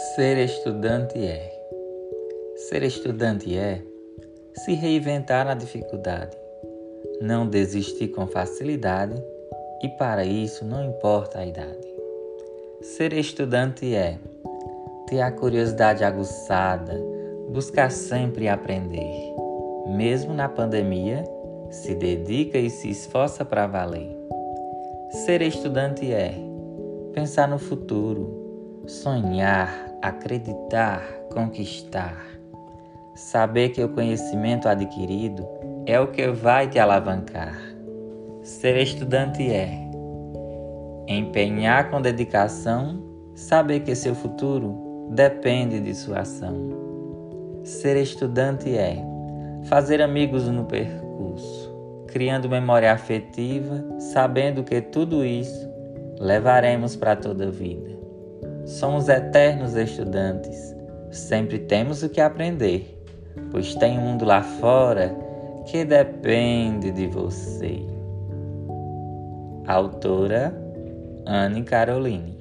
Ser estudante é. Ser estudante é se reinventar na dificuldade, não desistir com facilidade e para isso não importa a idade. Ser estudante é ter a curiosidade aguçada, buscar sempre aprender. Mesmo na pandemia, se dedica e se esforça para valer. Ser estudante é pensar no futuro, sonhar, acreditar, conquistar. Saber que o conhecimento adquirido é o que vai te alavancar. Ser estudante é empenhar com dedicação, saber que seu futuro depende de sua ação. Ser estudante é fazer amigos no percurso, criando memória afetiva, sabendo que tudo isso levaremos para toda a vida. Somos eternos estudantes, sempre temos o que aprender, pois tem um mundo lá fora que depende de você. Autora Anne Caroline